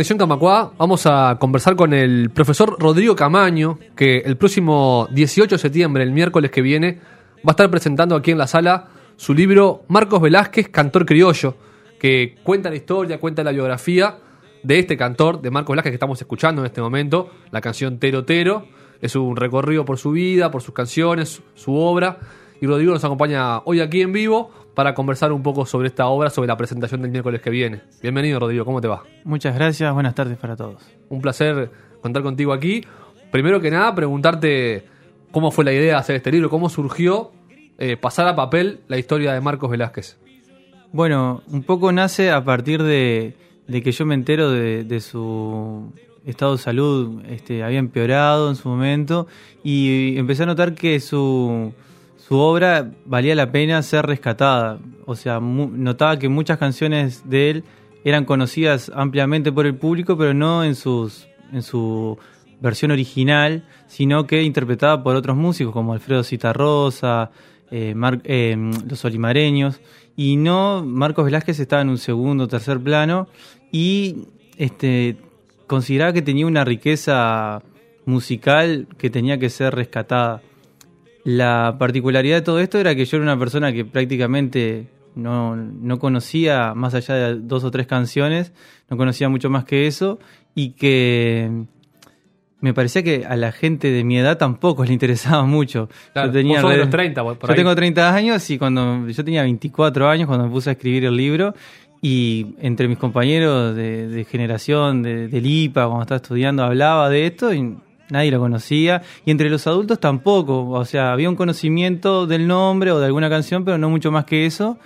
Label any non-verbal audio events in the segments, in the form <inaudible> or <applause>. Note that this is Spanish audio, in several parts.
Conexión Camacuá vamos a conversar con el profesor Rodrigo Camaño, que el próximo 18 de septiembre, el miércoles que viene, va a estar presentando aquí en la sala su libro Marcos Velázquez, Cantor Criollo, que cuenta la historia, cuenta la biografía de este cantor, de Marcos Velázquez, que estamos escuchando en este momento, la canción Tero Tero. Es un recorrido por su vida, por sus canciones, su obra. Y Rodrigo nos acompaña hoy aquí en vivo para conversar un poco sobre esta obra, sobre la presentación del miércoles que viene. Bienvenido, Rodrigo, ¿cómo te va? Muchas gracias, buenas tardes para todos. Un placer contar contigo aquí. Primero que nada, preguntarte cómo fue la idea de hacer este libro, cómo surgió eh, pasar a papel la historia de Marcos Velázquez. Bueno, un poco nace a partir de, de que yo me entero de, de su estado de salud, este, había empeorado en su momento y empecé a notar que su, su obra valía la pena ser rescatada. O sea, notaba que muchas canciones de él eran conocidas ampliamente por el público, pero no en sus en su versión original, sino que interpretada por otros músicos como Alfredo Citarrosa, eh, eh, los Olimareños, y no Marcos Velázquez estaba en un segundo o tercer plano y este consideraba que tenía una riqueza musical que tenía que ser rescatada. La particularidad de todo esto era que yo era una persona que prácticamente no, no conocía, más allá de dos o tres canciones, no conocía mucho más que eso, y que me parecía que a la gente de mi edad tampoco <laughs> le interesaba mucho. Claro, yo tenía vos sos los 30, por- por yo ahí. tengo 30 años y cuando yo tenía 24 años cuando me puse a escribir el libro y entre mis compañeros de, de generación de, del IPA cuando estaba estudiando hablaba de esto y nadie lo conocía y entre los adultos tampoco, o sea, había un conocimiento del nombre o de alguna canción pero no mucho más que eso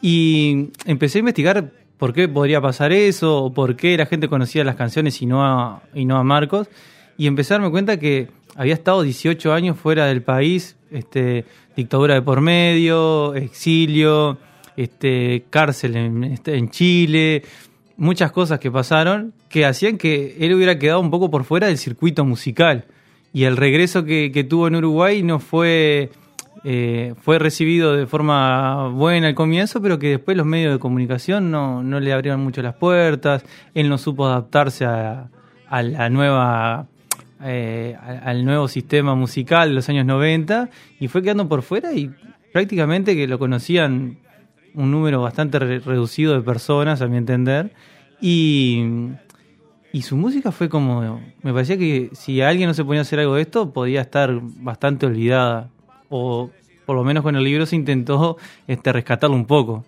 y empecé a investigar por qué podría pasar eso o por qué la gente conocía las canciones y no a, y no a Marcos y empecé a darme cuenta que había estado 18 años fuera del país, este, dictadura de por medio, exilio, este, cárcel en, este, en Chile, muchas cosas que pasaron que hacían que él hubiera quedado un poco por fuera del circuito musical. Y el regreso que, que tuvo en Uruguay no fue, eh, fue recibido de forma buena al comienzo, pero que después los medios de comunicación no, no le abrieron mucho las puertas, él no supo adaptarse a, la nueva eh, al nuevo sistema musical de los años 90 y fue quedando por fuera y prácticamente que lo conocían un número bastante re- reducido de personas, a mi entender, y, y su música fue como, me parecía que si alguien no se ponía a hacer algo de esto, podía estar bastante olvidada, o por lo menos con el libro se intentó este, rescatarlo un poco.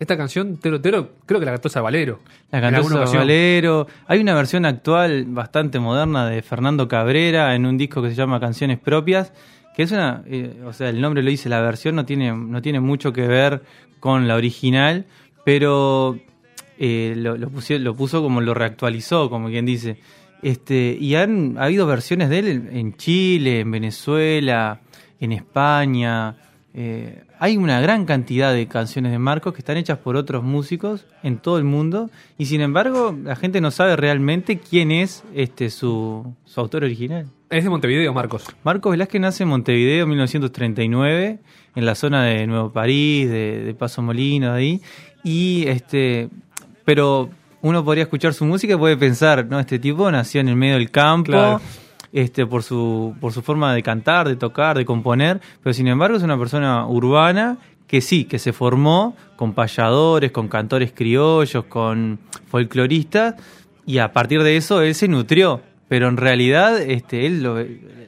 Esta canción, Tero Tero, creo que la cantó Valero. La cantó Valero. Hay una versión actual bastante moderna de Fernando Cabrera en un disco que se llama Canciones Propias, que es una, eh, o sea, el nombre lo dice, la versión no tiene, no tiene mucho que ver con la original, pero eh, lo, pusi- lo puso como lo reactualizó, como quien dice. Este, y han ha habido versiones de él en Chile, en Venezuela, en España. eh, hay una gran cantidad de canciones de Marcos que están hechas por otros músicos en todo el mundo y sin embargo la gente no sabe realmente quién es este su, su autor original. Es de Montevideo, Marcos. Marcos Velázquez nace en Montevideo en 1939, en la zona de Nuevo París, de, de Paso Molino, de ahí. Y este, pero uno podría escuchar su música y puede pensar, ¿no? Este tipo nació en el medio del campo, Claro. Este, por su, por su forma de cantar, de tocar, de componer, pero sin embargo es una persona urbana que sí, que se formó con payadores, con cantores criollos, con folcloristas, y a partir de eso él se nutrió. Pero en realidad, este, él lo-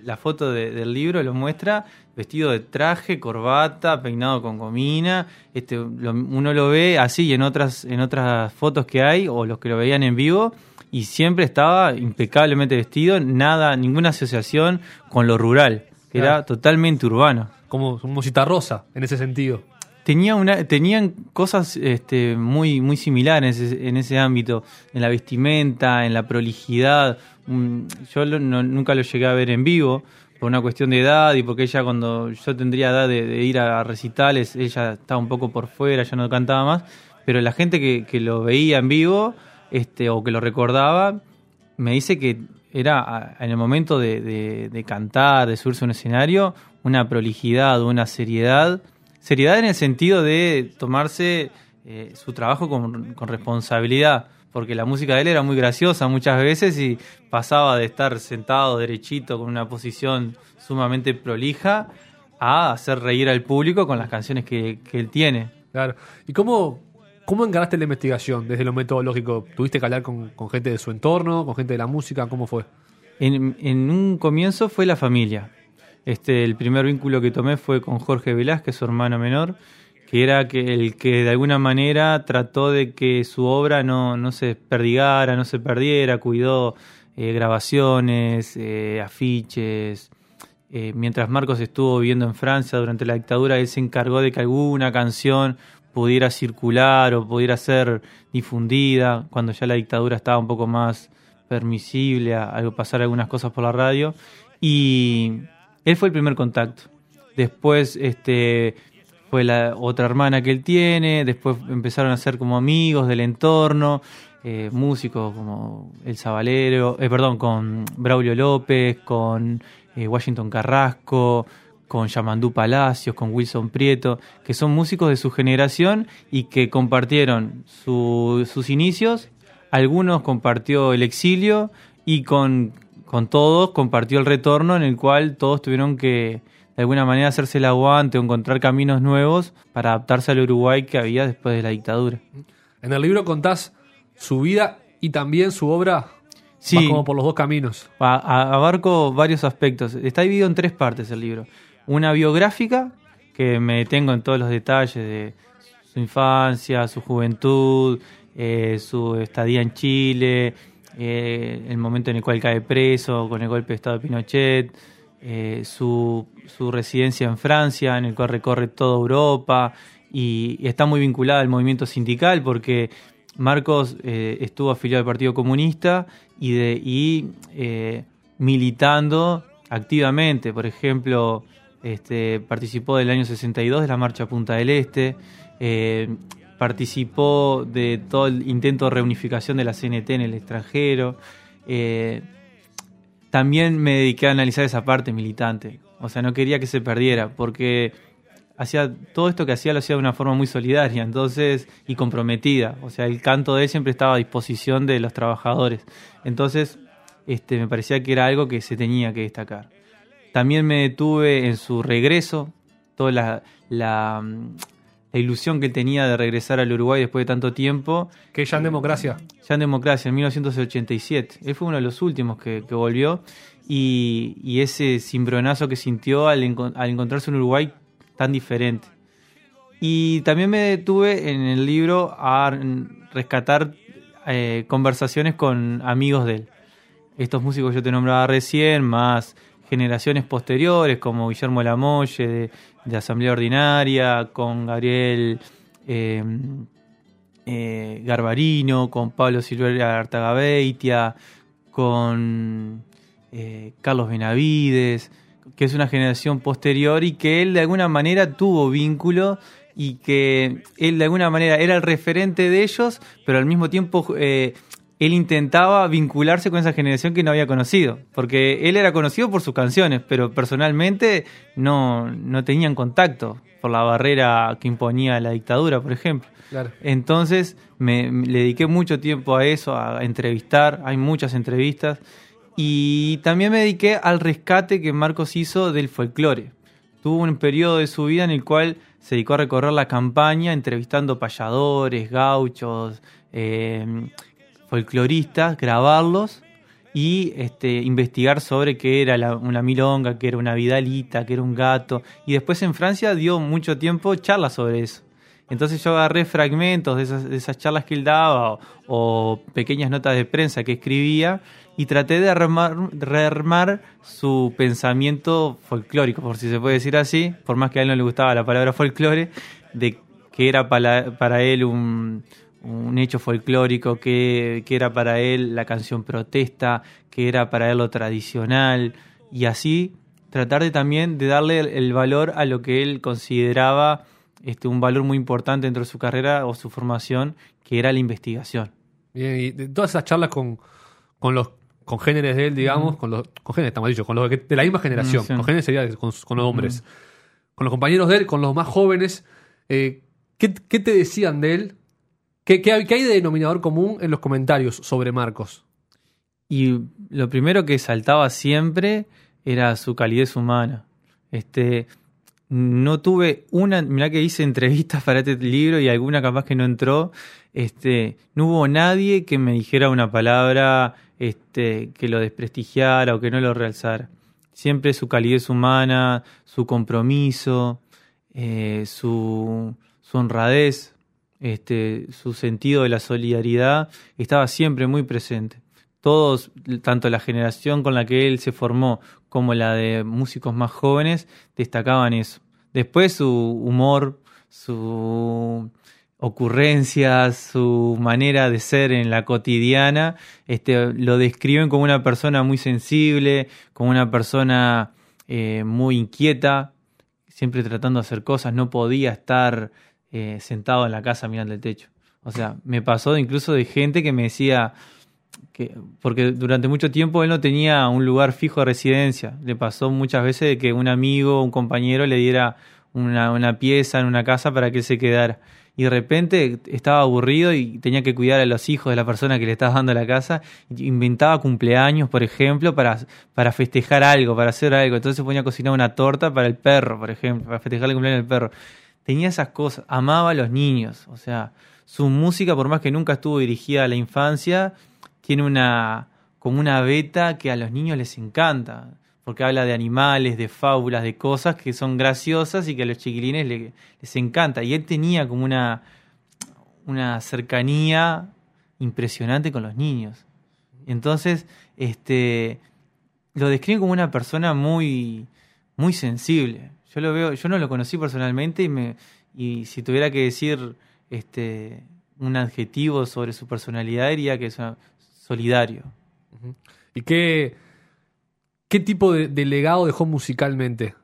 la foto de- del libro lo muestra vestido de traje, corbata, peinado con gomina. Este, uno lo ve así y en otras, en otras fotos que hay, o los que lo veían en vivo, y siempre estaba impecablemente vestido, nada, ninguna asociación con lo rural, que Claro. era totalmente urbano. como, como Citarrosa en ese sentido. Tenía una, tenían cosas este, muy, muy similares en ese, en ese ámbito, en la vestimenta, en la prolijidad. Mm, Yo lo- no- nunca lo llegué a ver en vivo por una cuestión de edad y porque ella cuando yo tendría edad de, de ir a recitales, ella estaba un poco por fuera, ya no cantaba más, pero la gente que, que lo veía en vivo este, o que lo recordaba, me dice que era en el momento de cantar, de subirse a un escenario, una prolijidad, una seriedad. Seriedad en el sentido de tomarse eh, su trabajo con, con responsabilidad, porque la música de él era muy graciosa muchas veces y pasaba de estar sentado derechito con una posición sumamente prolija a hacer reír al público con las canciones que, que él tiene. Claro. ¿Y cómo, cómo encaraste la investigación desde lo metodológico? ¿Tuviste que hablar con, gente de su entorno, con gente de la música? ¿Cómo fue? En, un comienzo fue la familia. Este, el primer vínculo que tomé fue con Jorge Velázquez, su hermano menor, que era el que de alguna manera trató de que su obra no, no se desperdigara, no se perdiera, cuidó eh, grabaciones, eh, afiches. Eh, mientras Marcos estuvo viviendo en Francia durante la dictadura, él se encargó de que alguna canción pudiera circular o pudiera ser difundida cuando ya la dictadura estaba un poco más permisible a, pasar algunas cosas por la radio y él fue el primer contacto. Después este fue la otra hermana que él tiene, después empezaron a ser como amigos del entorno, eh, músicos como El Zabalero, eh, perdón, con Braulio López, con eh, Washington Carrasco, con Yamandú Palacios, con Wilson Prieto, que son músicos de su generación y que compartieron su- sus inicios. Algunos compartió el exilio y con, con todos compartió el retorno en el cual todos tuvieron que de alguna manera hacerse el aguante o encontrar caminos nuevos para adaptarse al Uruguay que había después de la dictadura. En el libro contás su vida y también su obra. Sí. Como por los dos caminos. Abarco varios aspectos. Está dividido en tres partes el libro. Una biográfica, que me detengo en todos los detalles de su infancia, su juventud, eh, su estadía en Chile, eh, el momento en el cual cae preso con el golpe de Estado de Pinochet, eh, su, su residencia en Francia, en el cual recorre toda Europa y, está muy vinculada al movimiento sindical porque Marcos estuvo afiliado al Partido Comunista y, de, y militando activamente, por ejemplo, este, participó del año 62 de la Marcha Punta del Este, eh, participó de todo el intento de reunificación de la CNT en el extranjero. eh, también me dediqué a analizar esa parte militante. O sea, no quería que se perdiera, porque hacía todo esto que hacía lo hacía de una forma muy solidaria, entonces y comprometida. O sea, el canto de él siempre estaba a disposición de los trabajadores. Entonces, este, me parecía que era algo que se tenía que destacar. También me detuve en su regreso, toda la, la, mm, la ilusión que él tenía de regresar al Uruguay después de tanto tiempo. Que ya en democracia. Ya en democracia, en 1987. Él fue uno de los últimos que, que volvió y, y ese cimbronazo que sintió al, encon- al encontrarse en Uruguay tan diferente. Y también me detuve en el libro a rescatar eh, conversaciones con amigos de él. Estos músicos que yo te nombraba recién, más generaciones posteriores como Guillermo Lamolle de, de Asamblea Ordinaria, con Gabriel eh, eh, Garbarino, con Pablo Silveira Artagabeitia, con eh, Carlos Benavides, que es una generación posterior y que él de alguna manera tuvo vínculo y que él de alguna manera era el referente de ellos, pero al mismo tiempo él intentaba vincularse con esa generación que no había conocido, porque él era conocido por sus canciones, pero personalmente no, no tenían contacto por la barrera que imponía la dictadura, por ejemplo. Claro. Entonces me, me- le dediqué mucho tiempo a eso, a entrevistar, hay muchas entrevistas, y también me dediqué al rescate que Marcos hizo del folclore. Tuvo un periodo de su vida en el cual se dedicó a recorrer la campaña entrevistando payadores, gauchos, eh, folcloristas, grabarlos y este, investigar sobre qué era una milonga, qué era una vidalita, qué era un gato. Y después en Francia dio mucho tiempo charlas sobre eso. Entonces yo agarré fragmentos de esas, de esas charlas que él daba o, o pequeñas notas de prensa que escribía y traté de rearmar, rearmar su pensamiento folclórico, por si se puede decir así, por más que a él no le gustaba la palabra folclore, de que era para, para él un, un hecho folclórico, que, que era para él la canción protesta, que era para él lo tradicional, y así tratar de también de darle el, valor a lo que él consideraba este, un valor muy importante dentro de su carrera o su formación, que era la investigación. Bien, y de todas esas charlas con, con los congéneres de él, digamos, con los congéneres, estamos dicho, con los de la misma generación, Mm, sí. congéneres sería con, con los hombres, con los compañeros de él, con los más jóvenes, eh, ¿qué, qué te decían de él? ¿Qué, qué hay, qué hay de denominador común en los comentarios sobre Marcos? Y lo primero que saltaba siempre era su calidez humana. Este, no tuve una, mirá que hice entrevistas para este libro y alguna capaz que no entró. Este, no hubo nadie que me dijera una palabra este, que lo desprestigiara o que no lo realzara. Siempre su calidez humana, su compromiso, eh, su, su honradez, este, su sentido de la solidaridad, estaba siempre muy presente. Todos, tanto la generación con la que él se formó como la de músicos más jóvenes, destacaban eso. Después su humor, su ocurrencias, su manera de ser en la cotidiana, este, lo describen como una persona muy sensible, como una persona eh, muy inquieta, siempre tratando de hacer cosas, no podía estar eh, sentado en la casa mirando el techo. O sea, me pasó incluso de gente que me decía que, porque durante mucho tiempo él no tenía un lugar fijo de residencia. Le pasó muchas veces de que un amigo, un compañero le diera una, una pieza en una casa para que él se quedara. Y de repente estaba aburrido y tenía que cuidar a los hijos de la persona que le estaba dando la casa. Inventaba cumpleaños, por ejemplo, para, para festejar algo, para hacer algo. Entonces ponía a cocinar una torta para el perro, por ejemplo, para festejar el cumpleaños del perro. Tenía esas cosas, amaba a los niños. O sea, su música, por más que nunca estuvo dirigida a la infancia, tiene una como una beta que a los niños les encanta, porque habla de animales, de fábulas, de cosas que son graciosas y que a los chiquilines le- les encanta. Y él tenía como una, una cercanía impresionante con los niños. Entonces, este lo describen como una persona muy, muy sensible. Yo lo veo, yo no lo conocí personalmente y me, y si tuviera que decir este un adjetivo sobre su personalidad diría que es una- solidario. ¿Y qué, qué tipo de, de legado dejó musicalmente?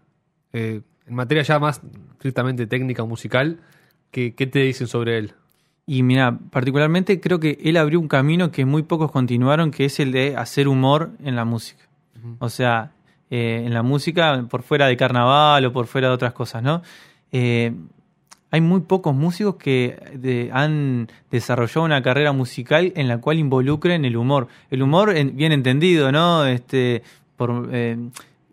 Eh, en materia ya más estrictamente técnica o musical, ¿qué, qué te dicen sobre él? Y mira, particularmente creo que él abrió un camino que muy pocos continuaron, que es el de hacer humor en la música. O sea, eh, en la música, por fuera de carnaval o por fuera de otras cosas, ¿no? Eh, hay muy pocos músicos que de- han desarrollado una carrera musical en la cual involucren el humor. El humor, en- bien entendido, ¿no? Este, por, eh,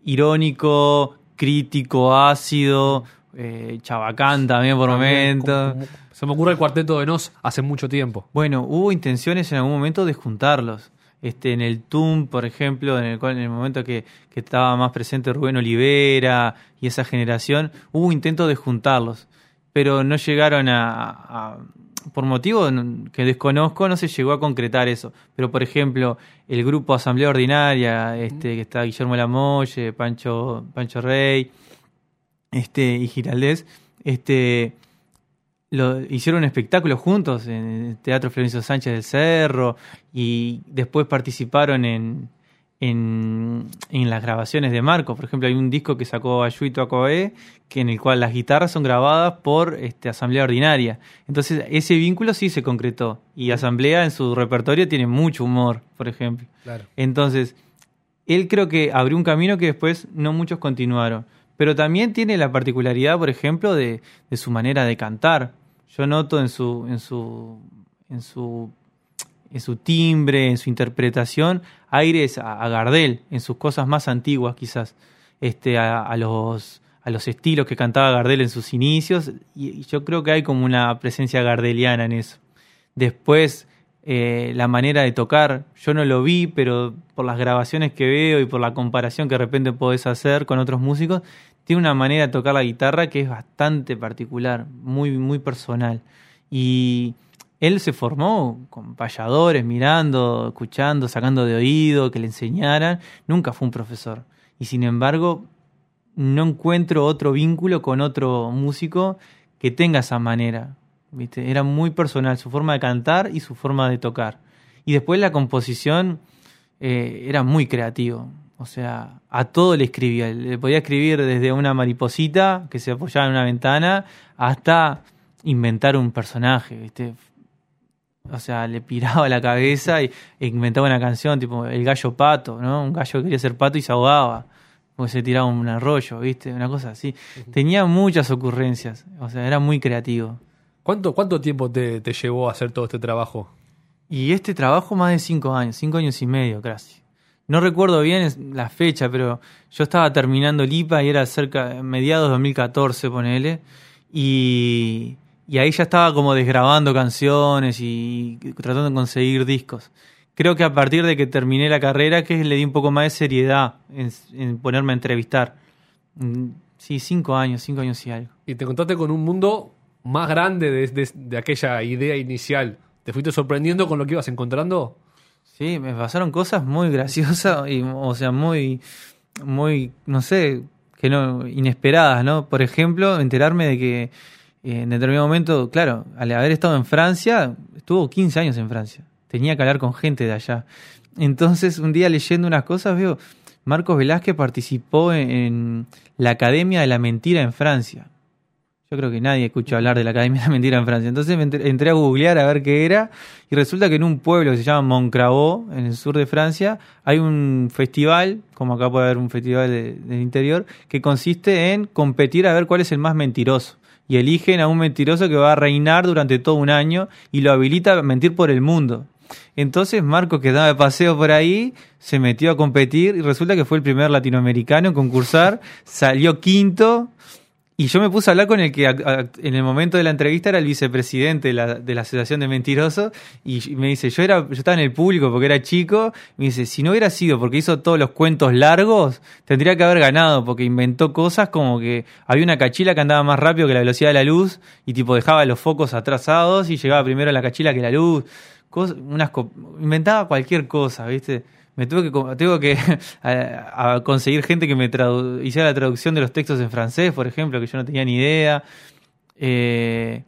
irónico, crítico, ácido, eh, chabacán también por momentos. se me ocurre el cuarteto de Nos hace mucho tiempo. Bueno, hubo intenciones en algún momento de juntarlos. Este, en el TUM, por ejemplo, en el, en el momento que, estaba más presente Rubén Olivera y esa generación, hubo intentos de juntarlos, pero no llegaron a, a- por motivos que desconozco, no se llegó a concretar eso. Pero, por ejemplo, el grupo Asamblea Ordinaria, este, que está Guillermo Lamolle, Pancho, Pancho Rey, este, y Giraldés, este, lo, hicieron un espectáculo juntos en el Teatro Florencio Sánchez del Cerro y después participaron en, en, en las grabaciones de Marco. Por ejemplo, hay un disco que sacó Ayuito Acoe, que en el cual las guitarras son grabadas por este, Asamblea Ordinaria. Entonces, ese vínculo sí se concretó. Y Asamblea en su repertorio tiene mucho humor, por ejemplo. Claro. Entonces, él creo que abrió un camino que después no muchos continuaron. Pero también tiene la particularidad, por ejemplo, de, de su manera de cantar. Yo noto en su, en su, en su, en su timbre, en su interpretación, aires a, a Gardel, en sus cosas más antiguas quizás, este, a, los, a los estilos que cantaba Gardel en sus inicios. Y, y yo creo que hay como una presencia gardeliana en eso. Después, eh, la manera de tocar. Yo no lo vi, pero por las grabaciones que veo y por la comparación que de repente podés hacer con otros músicos, tiene una manera de tocar la guitarra que es bastante particular, muy, muy personal. Y él se formó con payadores, mirando, escuchando, sacando de oído, que le enseñaran. Nunca fue un profesor. Y sin embargo, no encuentro otro vínculo con otro músico que tenga esa manera. ¿viste? Era muy personal su forma de cantar y su forma de tocar. Y después la composición eh, era muy creativo. O sea, a todo le escribía. Le podía escribir desde una mariposita que se apoyaba en una ventana hasta inventar un personaje, ¿viste? O sea, le piraba la cabeza y, e inventaba una canción tipo El gallo pato, ¿no? Un gallo que quería ser pato y se ahogaba. Porque se tiraba un arroyo, ¿viste? Una cosa así. Tenía muchas ocurrencias. O sea, era muy creativo. ¿Cuánto, cuánto tiempo te, te llevó a hacer todo este trabajo? Y este trabajo más de cinco años, cinco años y medio casi. No recuerdo bien la fecha, pero yo estaba terminando el y era cerca, mediados de 2014, ponele. Y, y ahí ya estaba como desgrabando canciones y tratando de conseguir discos. Creo que a partir de que terminé la carrera que le di un poco más de seriedad en, ponerme a entrevistar. Mm, sí, cinco años, cinco años y algo. Y te contaste con un mundo más grande de, de aquella idea inicial. ¿Te fuiste sorprendiendo con lo que ibas encontrando? Sí, me pasaron cosas muy graciosas y, o sea, muy, muy, no sé, que no, inesperadas, ¿no? Por ejemplo, enterarme de que eh, en determinado momento, claro, al haber estado en Francia, estuvo 15 años en Francia, tenía que hablar con gente de allá. Entonces, un día leyendo unas cosas, veo, Marcos Velázquez participó en la Academia de la Mentira en Francia. Yo creo que nadie escuchó hablar de la Academia de Mentira en Francia. Entonces entré a googlear a ver qué era y resulta que en un pueblo que se llama Moncravaux, en el sur de Francia, hay un festival, como acá puede haber un festival del interior, que consiste en competir a ver cuál es el más mentiroso. Y eligen a un mentiroso que va a reinar durante todo un año y lo habilita a mentir por el mundo. Entonces Marco, que daba de paseo por ahí, se metió a competir y resulta que fue el primer latinoamericano en concursar, salió quinto y yo me puse a hablar con el que en el momento de la entrevista era el vicepresidente de la, de la Asociación de Mentirosos y me dice, yo era yo estaba en el público porque era chico, me dice, si no hubiera sido porque hizo todos los cuentos largos, tendría que haber ganado porque inventó cosas como que había una cachila que andaba más rápido que la velocidad de la luz y tipo dejaba los focos atrasados y llegaba primero a la cachila que la luz, inventaba cualquier cosa, ¿viste? me tuve que tengo que <laughs> conseguir gente que me hiciera la traducción de los textos en francés, por ejemplo, que yo no tenía ni idea. Eh,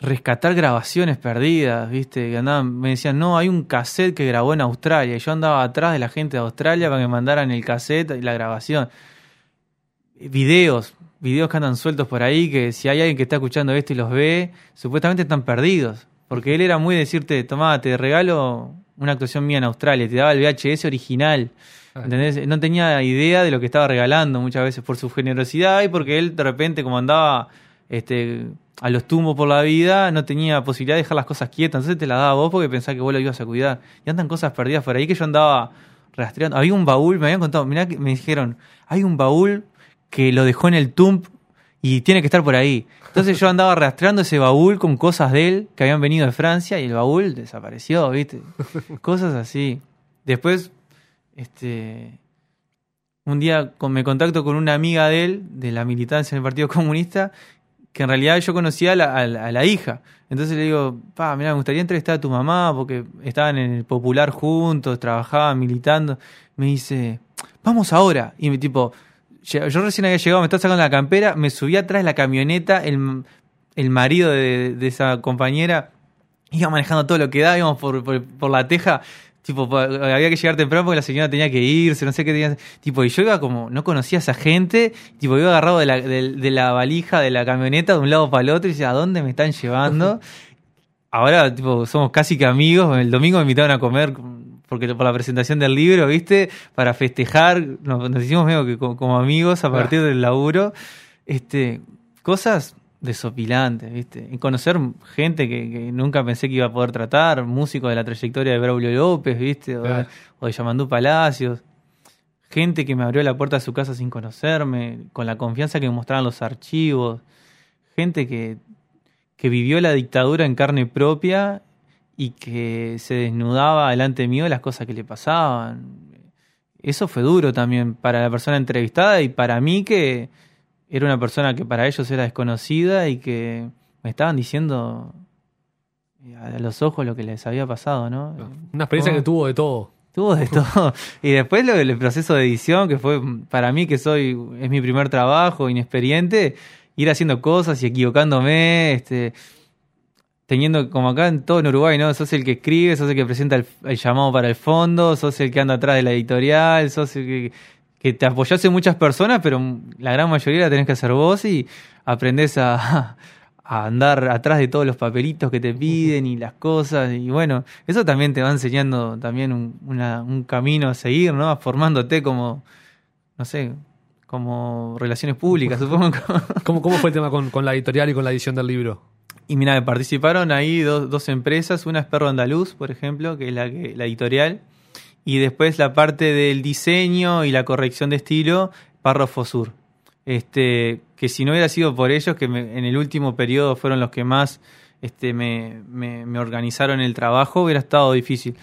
rescatar grabaciones perdidas, ¿viste? Que andaban, me decían, no, hay un cassette que grabó en Australia. Y yo andaba atrás de la gente de Australia para que mandaran el cassette y la grabación. Videos, videos que andan sueltos por ahí, que si hay alguien que está escuchando esto y los ve, supuestamente están perdidos. Porque él era muy decirte, tomá, te regalo una actuación mía en Australia, te daba el VHS original. Ah. ¿Entendés? No tenía idea de lo que estaba regalando muchas veces por su generosidad y porque él de repente como andaba este, a los tumbos por la vida, no tenía posibilidad de dejar las cosas quietas. Entonces te las daba vos porque pensaba que vos lo ibas a cuidar. Y andan cosas perdidas por ahí que yo andaba rastreando. Había un baúl, me habían contado, mirá que me dijeron, hay un baúl que lo dejó en el tump y tiene que estar por ahí. Entonces yo andaba rastreando ese baúl con cosas de él que habían venido de Francia y el baúl desapareció, ¿viste? <laughs> Cosas así. Después, este, un día me contacto con una amiga de él, de la militancia en el Partido Comunista, que en realidad yo conocía a la, hija. Entonces le digo, pa, mira, me gustaría entrevistar a tu mamá porque estaban en el Popular juntos, trabajaban, militando. Me dice, vamos ahora. Y me tipo, yo recién había llegado, me estaba sacando la campera, me subí atrás de la camioneta, el, el marido de, esa compañera iba manejando todo lo que da, íbamos por, por, la teja, tipo, había que llegar temprano porque la señora tenía que irse, no sé qué tenía, tipo, y yo iba como, no conocía a esa gente, tipo, iba agarrado de la, de, la valija de la camioneta de un lado para el otro y decía, ¿a dónde me están llevando? <laughs> Ahora, tipo, somos casi que amigos, el domingo me invitaron a comer porque por la presentación del libro, ¿viste? Para festejar, nos, hicimos medio que como, amigos a partir del laburo. Este, cosas desopilantes, ¿viste? Y conocer gente que, nunca pensé que iba a poder tratar, músicos de la trayectoria de Braulio López, ¿viste? O, de, o Yamandú Palacios. Gente que me abrió la puerta a su casa sin conocerme, con la confianza que me mostraban los archivos. Gente que, que vivió la dictadura en carne propia y que se desnudaba delante mío de las cosas que le pasaban. Eso fue duro también para la persona entrevistada y para mí que era una persona que para ellos era desconocida y que me estaban diciendo eh, a los ojos lo que les había pasado, ¿no? Una experiencia que tuvo de todo. Tuvo de todo. Y después lo del proceso de edición, que fue para mí que soy, es mi primer trabajo, inexperiente, ir haciendo cosas y equivocándome, este, teniendo como acá en todo en Uruguay, ¿no? Sos el que escribe, sos el que presenta el, el llamado para el fondo, sos el que anda atrás de la editorial, sos el que, que te apoyás en muchas personas, pero la gran mayoría la tenés que hacer vos y aprendés a, <laughs> a andar atrás de todos los papelitos que te piden y las cosas. Y bueno, eso también te va enseñando también un, una- un camino a seguir, ¿no? Formándote como, no sé, como relaciones públicas, <laughs> supongo. ¿Cómo, cómo fue el tema con, con la editorial y con la edición del libro? Y mira, participaron ahí dos, dos empresas, una es Perro Andaluz, por ejemplo, que es la, editorial, y después la parte del diseño y la corrección de estilo, Párrafo Sur. Este, que si no hubiera sido por ellos, que en el último periodo fueron los que más este, me, me- organizaron el trabajo, hubiera estado difícil.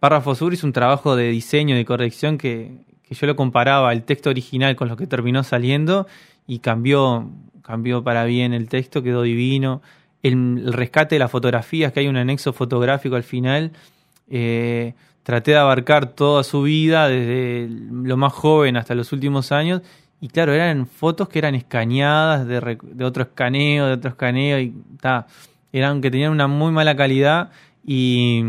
Párrafo Sur hizo un trabajo de diseño y de corrección que, que yo lo comparaba el texto original con lo que terminó saliendo y cambió, cambió para bien el texto, quedó divino. El, el rescate de las fotografías, que hay un anexo fotográfico al final. eh, traté de abarcar toda su vida, desde lo más joven hasta los últimos años. Y claro, eran fotos que eran escaneadas de, otro escaneo, de otro escaneo, y ta, eran que tenían una muy mala calidad. Y,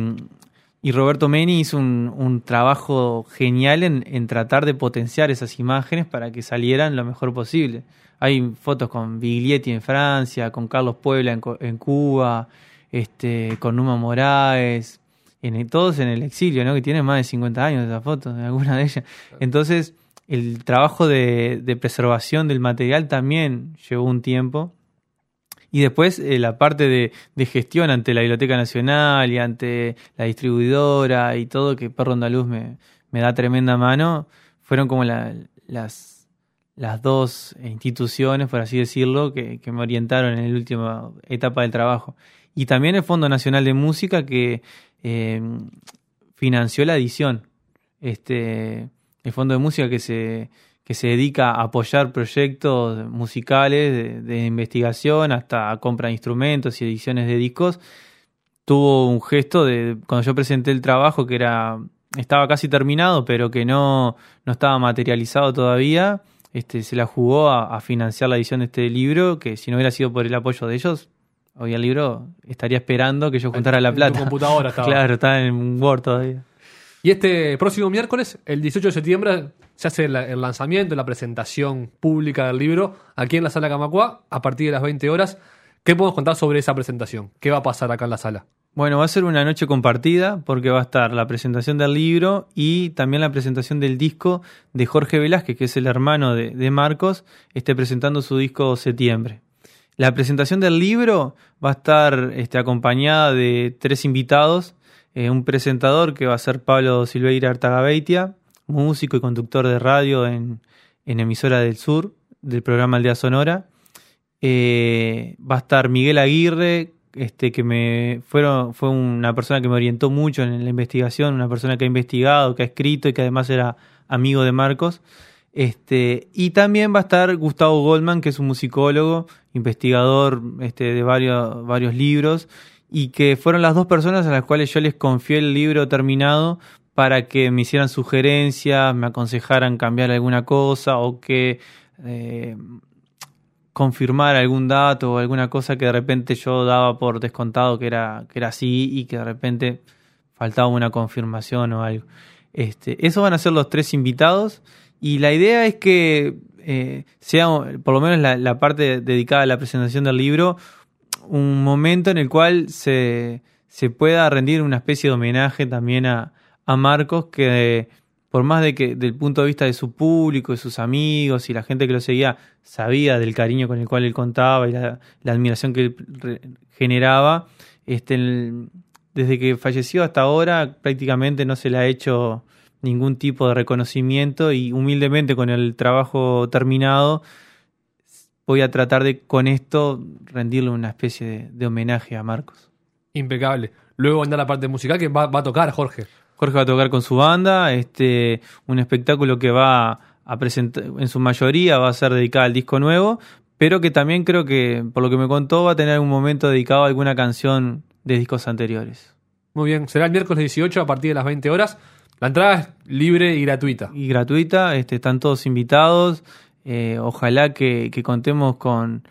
Roberto Meni hizo un, trabajo genial en, en tratar de potenciar esas imágenes para que salieran lo mejor posible. Hay fotos con Biglietti en Francia, con Carlos Puebla en, en Cuba, este, con Numa Moraes, en, todos en el exilio, ¿no? que tienen más de 50 años esas fotos, alguna de ellas. Entonces, el trabajo de, de preservación del material también llevó un tiempo. Y después eh, la parte de, de gestión ante la Biblioteca Nacional y ante la distribuidora y todo, que Perro Andaluz me, me da tremenda mano, fueron como la- las, las dos instituciones, por así decirlo, que, me orientaron en la última etapa del trabajo. Y también el Fondo Nacional de Música que eh, financió la edición. Este, el Fondo de Música que se, que se dedica a apoyar proyectos musicales de, de investigación hasta compra de instrumentos y ediciones de discos, tuvo un gesto de cuando yo presenté el trabajo que era estaba casi terminado, pero que no, no estaba materializado todavía. Este, se la jugó a, a financiar la edición de este libro, que si no hubiera sido por el apoyo de ellos, hoy el libro estaría esperando que yo juntara la En tu plata. computadora estaba. <laughs> Claro, está en Word todavía. Y este próximo miércoles, el 18 de septiembre, se hace el lanzamiento, la presentación pública del libro aquí en la sala Camacua a partir de las 20 horas. ¿Qué podemos contar sobre esa presentación? ¿Qué va a pasar acá en la sala? Bueno, va a ser una noche compartida porque va a estar la presentación del libro y también la presentación del disco de Jorge Velázquez, que es el hermano de, Marcos, esté presentando su disco Septiembre. La presentación del libro va a estar este, acompañada de tres invitados, eh, un presentador que va a ser Pablo Silveira Artagabeitia, músico y conductor de radio en, en Emisora del Sur, del programa Aldea Sonora. Eh, va a estar Miguel Aguirre, este, que me fueron, fue una persona que me orientó mucho en la investigación, una persona que ha investigado, que ha escrito y que además era amigo de Marcos. Este, y también va a estar Gustavo Goldman, que es un musicólogo, investigador este, de varios, varios libros, y que fueron las dos personas a las cuales yo les confié el libro terminado para que me hicieran sugerencias, me aconsejaran cambiar alguna cosa o que eh, confirmar algún dato o alguna cosa que de repente yo daba por descontado que era, que era así y que de repente faltaba una confirmación o algo. Este, esos van a ser los tres invitados y la idea es que eh, sea, por lo menos la, la parte dedicada a la presentación del libro, un momento en el cual se, se pueda rendir una especie de homenaje también a, a Marcos que por más de que del punto de vista de su público, de sus amigos y la gente que lo seguía, sabía del cariño con el cual él contaba y la, admiración que él generaba, este, desde que falleció hasta ahora prácticamente no se le ha hecho ningún tipo de reconocimiento y humildemente con el trabajo terminado voy a tratar de con esto rendirle una especie de, homenaje a Marcos. Impecable. luego vendrá la parte musical que va a tocar Jorge. Jorge va a tocar con su banda, este, un espectáculo que va a presentar, en su mayoría va a ser dedicado al disco nuevo, pero que también creo que, por lo que me contó, va a tener un momento dedicado a alguna canción de discos anteriores. Muy bien, será el miércoles 18 a partir de las 20 horas. La entrada es libre y gratuita. Y gratuita, este, están todos invitados. Eh, ojalá que, que contemos con,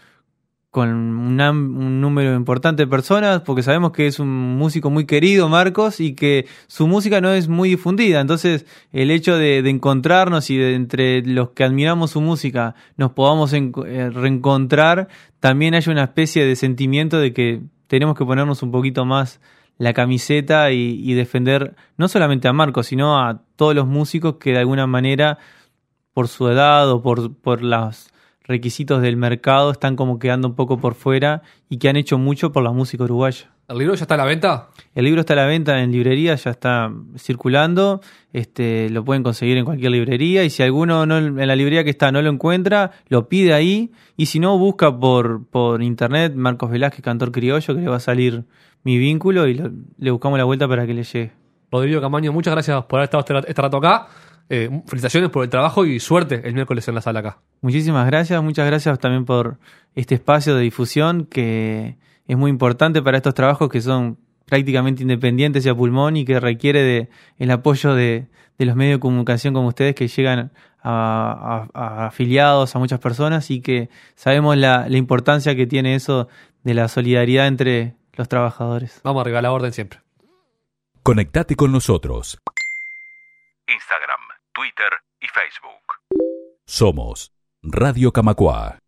con un, número importante de personas, porque sabemos que es un músico muy querido, Marcos, y que su música no es muy difundida. Entonces, el hecho de, encontrarnos y de entre los que admiramos su música nos podamos eh, reencontrar, también hay una especie de sentimiento de que tenemos que ponernos un poquito más la camiseta y, y defender no solamente a Marcos, sino a todos los músicos que de alguna manera, por su edad o por, por los requisitos del mercado, están como quedando un poco por fuera y que han hecho mucho por la música uruguaya. ¿El libro ya está a la venta? El libro está a la venta en librerías, ya está circulando, este, lo pueden conseguir en cualquier librería y si alguno no, en la librería que está no lo encuentra, lo pide ahí y si no, busca por, por internet Marcos Velázquez, cantor criollo, que le va a salir mi vínculo y lo- le buscamos la vuelta para que le llegue. Rodrigo Camaño, muchas gracias por haber estado este, este rato acá. Eh, felicitaciones por el trabajo y suerte el miércoles en la sala acá. Muchísimas gracias, muchas gracias también por este espacio de difusión que es muy importante para estos trabajos que son prácticamente independientes y a pulmón y que requiere de el apoyo de, de los medios de comunicación como ustedes que llegan a, a- a afiliados, a muchas personas y que sabemos la, la importancia que tiene eso de la solidaridad entre los trabajadores. Vamos arriba a la orden siempre. Conectate con nosotros. Instagram, Twitter y Facebook. Somos Radio Camacua.